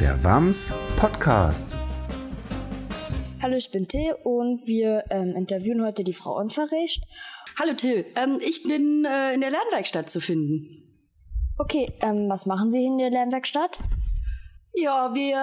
der WAMS Podcast. Hallo, ich bin Till und wir ähm, interviewen heute die Frau Unverrecht. Hallo Till, ähm, ich bin äh, in der Lernwerkstatt zu finden. Okay, ähm, was machen Sie in der Lernwerkstatt? Ja, wir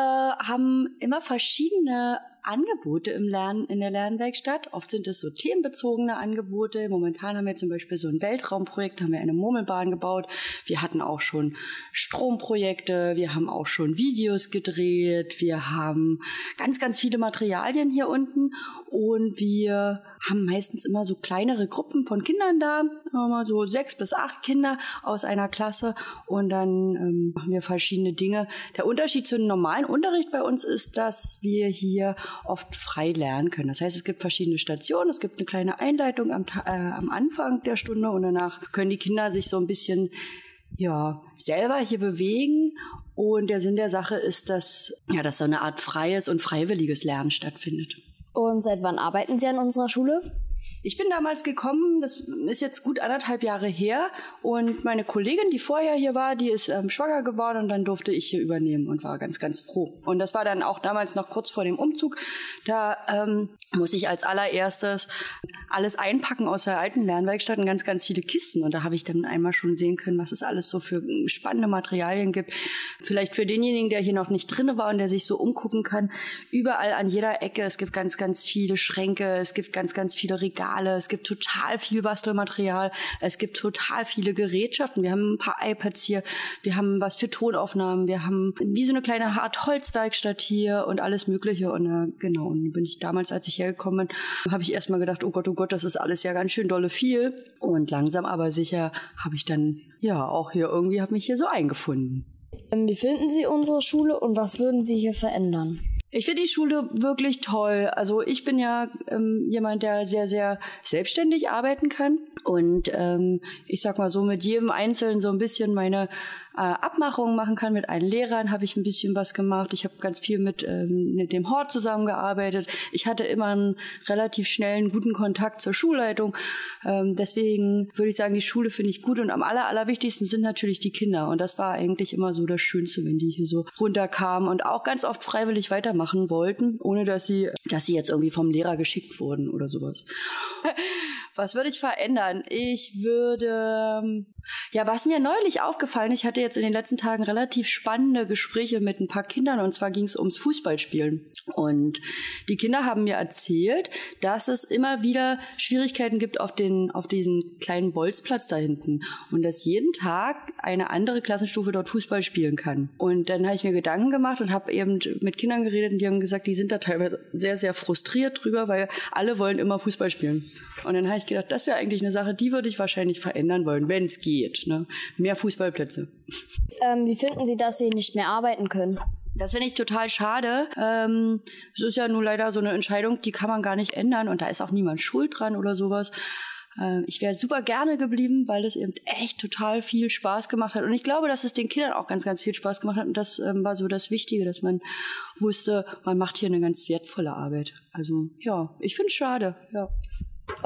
haben immer verschiedene Angebote im Lernen, in der Lernwerkstatt. Oft sind es so themenbezogene Angebote. Momentan haben wir zum Beispiel so ein Weltraumprojekt, haben wir eine Murmelbahn gebaut. Wir hatten auch schon Stromprojekte, wir haben auch schon Videos gedreht, wir haben ganz, ganz viele Materialien hier unten und wir haben meistens immer so kleinere Gruppen von Kindern da, immer so sechs bis acht Kinder aus einer Klasse und dann ähm, machen wir verschiedene Dinge. Der Unterschied zu einem normalen Unterricht bei uns ist, dass wir hier oft frei lernen können. Das heißt, es gibt verschiedene Stationen, es gibt eine kleine Einleitung am, äh, am Anfang der Stunde und danach können die Kinder sich so ein bisschen ja, selber hier bewegen. Und der Sinn der Sache ist, dass, ja, dass so eine Art freies und freiwilliges Lernen stattfindet. Und seit wann arbeiten Sie an unserer Schule? Ich bin damals gekommen, das ist jetzt gut anderthalb Jahre her, und meine Kollegin, die vorher hier war, die ist ähm, schwanger geworden und dann durfte ich hier übernehmen und war ganz, ganz froh. Und das war dann auch damals noch kurz vor dem Umzug. Da ähm, muss ich als allererstes alles einpacken aus der alten Lernwerkstatt und ganz, ganz viele Kisten. Und da habe ich dann einmal schon sehen können, was es alles so für spannende Materialien gibt. Vielleicht für denjenigen, der hier noch nicht drinne war und der sich so umgucken kann, überall an jeder Ecke. Es gibt ganz, ganz viele Schränke, es gibt ganz, ganz viele Regale Regale, es gibt total viel Bastelmaterial, es gibt total viele Gerätschaften. Wir haben ein paar iPads hier, wir haben was für Tonaufnahmen, wir haben wie so eine kleine Art Holzwerkstatt hier und alles Mögliche. Und äh, genau, und bin ich damals, als ich hergekommen bin, habe ich erstmal gedacht, oh Gott, oh Gott, das ist alles ja ganz schön dolle viel. Und langsam aber sicher habe ich dann ja auch hier irgendwie, habe mich hier so eingefunden. Ähm, wie finden Sie unsere Schule und was würden Sie hier verändern? Ich finde die Schule wirklich toll. Also ich bin ja ähm, jemand, der sehr, sehr selbstständig arbeiten kann. Und ähm, ich sag mal so mit jedem Einzelnen so ein bisschen meine äh, Abmachungen machen kann. Mit allen Lehrern habe ich ein bisschen was gemacht. Ich habe ganz viel mit, ähm, mit dem Hort zusammengearbeitet. Ich hatte immer einen relativ schnellen, guten Kontakt zur Schulleitung. Ähm, deswegen würde ich sagen, die Schule finde ich gut. Und am aller, allerwichtigsten sind natürlich die Kinder. Und das war eigentlich immer so das Schönste, wenn die hier so runterkamen und auch ganz oft freiwillig weitermachen wollten, ohne dass sie, dass sie jetzt irgendwie vom Lehrer geschickt wurden oder sowas. Was würde ich verändern? Ich würde, ähm, ja, was mir neulich aufgefallen, ich hatte jetzt in den letzten Tagen relativ spannende Gespräche mit ein paar Kindern und zwar ging es ums Fußballspielen. Und die Kinder haben mir erzählt, dass es immer wieder Schwierigkeiten gibt auf den, auf diesen kleinen Bolzplatz da hinten und dass jeden Tag eine andere Klassenstufe dort Fußball spielen kann. Und dann habe ich mir Gedanken gemacht und habe eben mit Kindern geredet und die haben gesagt, die sind da teilweise sehr, sehr frustriert drüber, weil alle wollen immer Fußball spielen. Und dann habe ich gedacht, das wäre eigentlich eine Sache, die würde ich wahrscheinlich verändern wollen, wenn es geht. Ne? Mehr Fußballplätze. Ähm, wie finden Sie, dass Sie nicht mehr arbeiten können? Das finde ich total schade. Ähm, es ist ja nun leider so eine Entscheidung, die kann man gar nicht ändern und da ist auch niemand schuld dran oder sowas. Äh, ich wäre super gerne geblieben, weil es eben echt total viel Spaß gemacht hat. Und ich glaube, dass es den Kindern auch ganz, ganz viel Spaß gemacht hat. Und das ähm, war so das Wichtige, dass man wusste, man macht hier eine ganz wertvolle Arbeit. Also ja, ich finde es schade. Ja.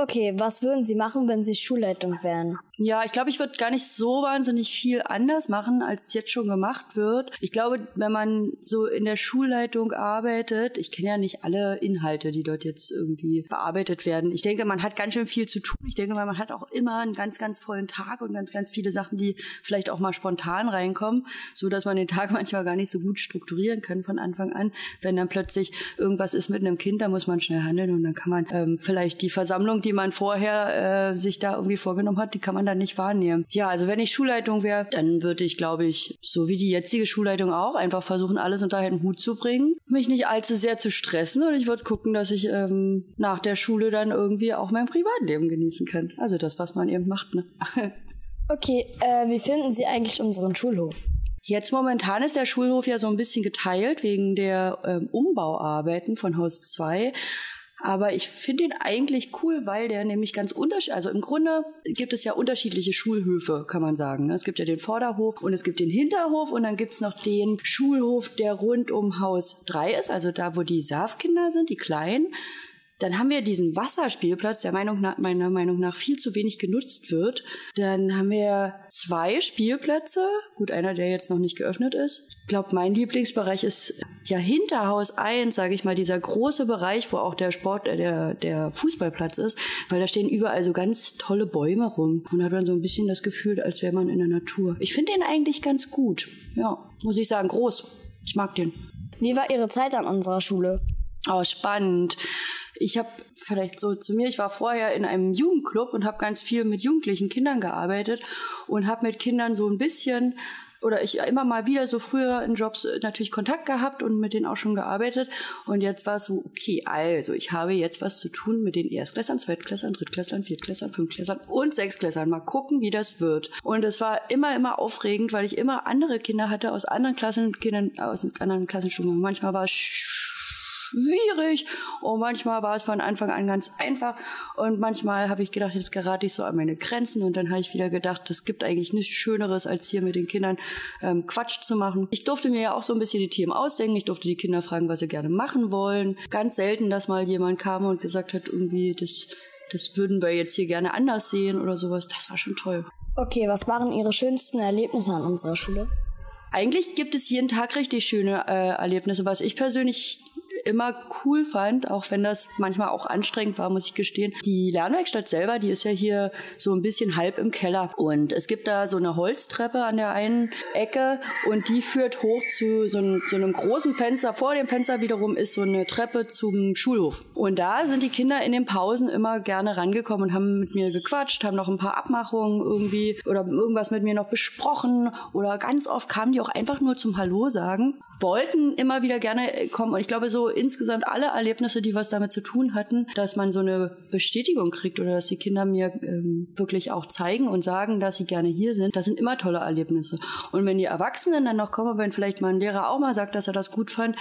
Okay, was würden Sie machen, wenn Sie Schulleitung wären? Ja, ich glaube, ich würde gar nicht so wahnsinnig viel anders machen, als jetzt schon gemacht wird. Ich glaube, wenn man so in der Schulleitung arbeitet, ich kenne ja nicht alle Inhalte, die dort jetzt irgendwie bearbeitet werden. Ich denke, man hat ganz schön viel zu tun. Ich denke man hat auch immer einen ganz, ganz vollen Tag und ganz, ganz viele Sachen, die vielleicht auch mal spontan reinkommen, so dass man den Tag manchmal gar nicht so gut strukturieren kann von Anfang an. Wenn dann plötzlich irgendwas ist mit einem Kind, da muss man schnell handeln und dann kann man ähm, vielleicht die Versammlung, die man vorher äh, sich da irgendwie vorgenommen hat, die kann man dann nicht wahrnehmen. Ja, also wenn ich Schulleitung wäre, dann würde ich, glaube ich, so wie die jetzige Schulleitung auch, einfach versuchen, alles unter einen Hut zu bringen, mich nicht allzu sehr zu stressen und ich würde gucken, dass ich ähm, nach der Schule dann irgendwie auch mein Privatleben genießen kann. Also das, was man eben macht. Ne? okay, äh, wie finden Sie eigentlich unseren Schulhof? Jetzt momentan ist der Schulhof ja so ein bisschen geteilt wegen der ähm, Umbauarbeiten von Haus 2. Aber ich finde ihn eigentlich cool, weil der nämlich ganz unterschiedlich, also im Grunde gibt es ja unterschiedliche Schulhöfe, kann man sagen. Ne? Es gibt ja den Vorderhof und es gibt den Hinterhof und dann gibt es noch den Schulhof, der rund um Haus 3 ist, also da, wo die Saafkinder sind, die Kleinen. Dann haben wir diesen Wasserspielplatz, der Meinung nach, meiner Meinung nach viel zu wenig genutzt wird. Dann haben wir zwei Spielplätze. Gut, einer, der jetzt noch nicht geöffnet ist. Ich glaube, mein Lieblingsbereich ist ja hinter Haus 1, sage ich mal, dieser große Bereich, wo auch der Sport, äh, der, der Fußballplatz ist, weil da stehen überall so ganz tolle Bäume rum. Und hat man so ein bisschen das Gefühl, als wäre man in der Natur. Ich finde den eigentlich ganz gut. Ja, muss ich sagen, groß. Ich mag den. Wie war Ihre Zeit an unserer Schule? Oh, spannend. Ich habe vielleicht so zu mir, ich war vorher in einem Jugendclub und habe ganz viel mit jugendlichen Kindern gearbeitet und habe mit Kindern so ein bisschen oder ich immer mal wieder so früher in Jobs natürlich Kontakt gehabt und mit denen auch schon gearbeitet. Und jetzt war es so, okay, also ich habe jetzt was zu tun mit den Erstklässern, Zweitklässern, Drittklässern, Viertklässern, Fünftklässern und Sechsklässern. Mal gucken, wie das wird. Und es war immer, immer aufregend, weil ich immer andere Kinder hatte aus anderen Klassen, Kindern aus anderen Klassenstufen. Manchmal war es schwierig und manchmal war es von Anfang an ganz einfach und manchmal habe ich gedacht, jetzt gerate ich so an meine Grenzen und dann habe ich wieder gedacht, es gibt eigentlich nichts Schöneres, als hier mit den Kindern ähm, Quatsch zu machen. Ich durfte mir ja auch so ein bisschen die Themen ausdenken, ich durfte die Kinder fragen, was sie gerne machen wollen. Ganz selten, dass mal jemand kam und gesagt hat, irgendwie, das, das würden wir jetzt hier gerne anders sehen oder sowas. Das war schon toll. Okay, was waren Ihre schönsten Erlebnisse an unserer Schule? Eigentlich gibt es jeden Tag richtig schöne äh, Erlebnisse. Was ich persönlich immer cool fand, auch wenn das manchmal auch anstrengend war, muss ich gestehen. Die Lernwerkstatt selber, die ist ja hier so ein bisschen halb im Keller. Und es gibt da so eine Holztreppe an der einen Ecke und die führt hoch zu so einem, so einem großen Fenster. Vor dem Fenster wiederum ist so eine Treppe zum Schulhof. Und da sind die Kinder in den Pausen immer gerne rangekommen und haben mit mir gequatscht, haben noch ein paar Abmachungen irgendwie oder irgendwas mit mir noch besprochen oder ganz oft kamen die auch einfach nur zum Hallo sagen, wollten immer wieder gerne kommen. Und ich glaube, so insgesamt alle Erlebnisse, die was damit zu tun hatten, dass man so eine Bestätigung kriegt oder dass die Kinder mir ähm, wirklich auch zeigen und sagen, dass sie gerne hier sind. Das sind immer tolle Erlebnisse. Und wenn die Erwachsenen dann noch kommen, wenn vielleicht mal ein Lehrer auch mal sagt, dass er das gut fand,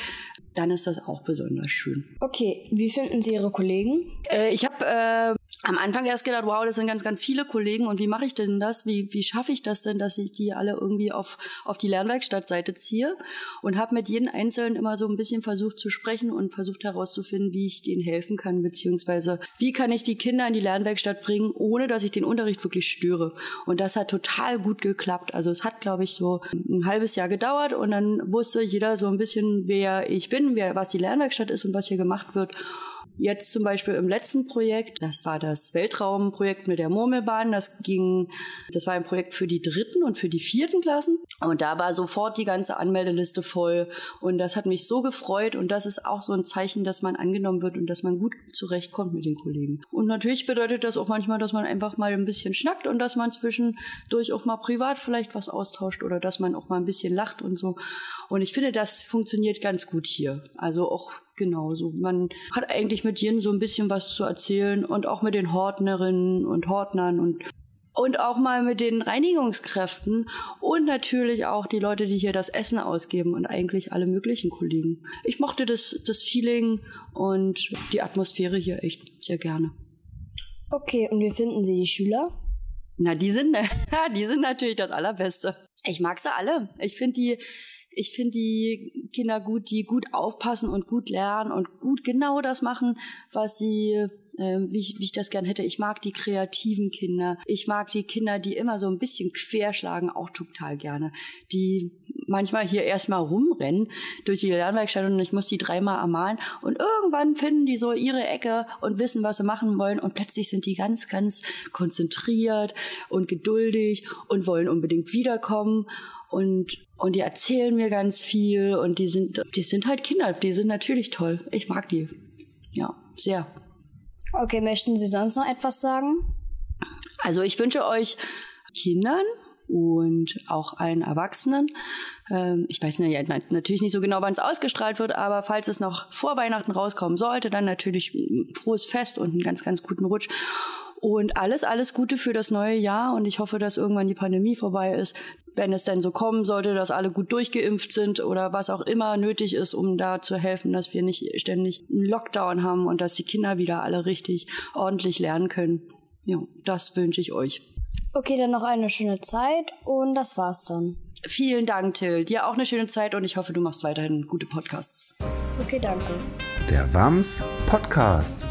dann ist das auch besonders schön. Okay, wie finden Sie Ihre Kollegen? Äh, ich habe äh, am Anfang erst gedacht, wow, das sind ganz, ganz viele Kollegen und wie mache ich denn das? Wie, wie schaffe ich das denn, dass ich die alle irgendwie auf, auf die Lernwerkstattseite ziehe? Und habe mit jedem Einzelnen immer so ein bisschen versucht zu sprechen und versucht herauszufinden, wie ich denen helfen kann, beziehungsweise wie kann ich die Kinder in die Lernwerkstatt bringen, ohne dass ich den Unterricht wirklich störe. Und das hat total gut geklappt. Also es hat, glaube ich, so ein halbes Jahr gedauert und dann wusste jeder so ein bisschen, wer ich bin, wer, was die Lernwerkstatt ist und was hier gemacht wird. Jetzt zum Beispiel im letzten Projekt, das war das Weltraumprojekt mit der Murmelbahn. Das ging, das war ein Projekt für die dritten und für die vierten Klassen. Und da war sofort die ganze Anmeldeliste voll. Und das hat mich so gefreut. Und das ist auch so ein Zeichen, dass man angenommen wird und dass man gut zurechtkommt mit den Kollegen. Und natürlich bedeutet das auch manchmal, dass man einfach mal ein bisschen schnackt und dass man zwischendurch auch mal privat vielleicht was austauscht oder dass man auch mal ein bisschen lacht und so. Und ich finde, das funktioniert ganz gut hier. Also auch genauso. Man hat eigentlich mit jedem so ein bisschen was zu erzählen und auch mit den Hortnerinnen und Hortnern und und auch mal mit den Reinigungskräften und natürlich auch die Leute, die hier das Essen ausgeben und eigentlich alle möglichen Kollegen. Ich mochte das, das Feeling und die Atmosphäre hier echt sehr gerne. Okay, und wie finden Sie die Schüler? Na, die sind, die sind natürlich das Allerbeste. Ich mag sie alle. Ich finde die, ich finde die Kinder gut, die gut aufpassen und gut lernen und gut genau das machen, was sie, äh, wie, ich, wie ich das gern hätte. Ich mag die kreativen Kinder. Ich mag die Kinder, die immer so ein bisschen querschlagen, auch total gerne. Die manchmal hier erstmal rumrennen durch die Lernwerkstatt und ich muss die dreimal ermahnen und irgendwann finden die so ihre Ecke und wissen, was sie machen wollen und plötzlich sind die ganz, ganz konzentriert und geduldig und wollen unbedingt wiederkommen und und die erzählen mir ganz viel und die sind, die sind halt Kinder, die sind natürlich toll. Ich mag die. Ja, sehr. Okay, möchten Sie sonst noch etwas sagen? Also ich wünsche euch Kindern und auch allen Erwachsenen. Ähm, ich weiß natürlich nicht so genau, wann es ausgestrahlt wird, aber falls es noch vor Weihnachten rauskommen sollte, dann natürlich frohes Fest und einen ganz, ganz guten Rutsch. Und alles, alles Gute für das neue Jahr und ich hoffe, dass irgendwann die Pandemie vorbei ist, wenn es denn so kommen sollte, dass alle gut durchgeimpft sind oder was auch immer nötig ist, um da zu helfen, dass wir nicht ständig einen Lockdown haben und dass die Kinder wieder alle richtig ordentlich lernen können. Ja, das wünsche ich euch. Okay, dann noch eine schöne Zeit und das war's dann. Vielen Dank, Till. Dir auch eine schöne Zeit und ich hoffe, du machst weiterhin gute Podcasts. Okay, danke. Der WAMS Podcast.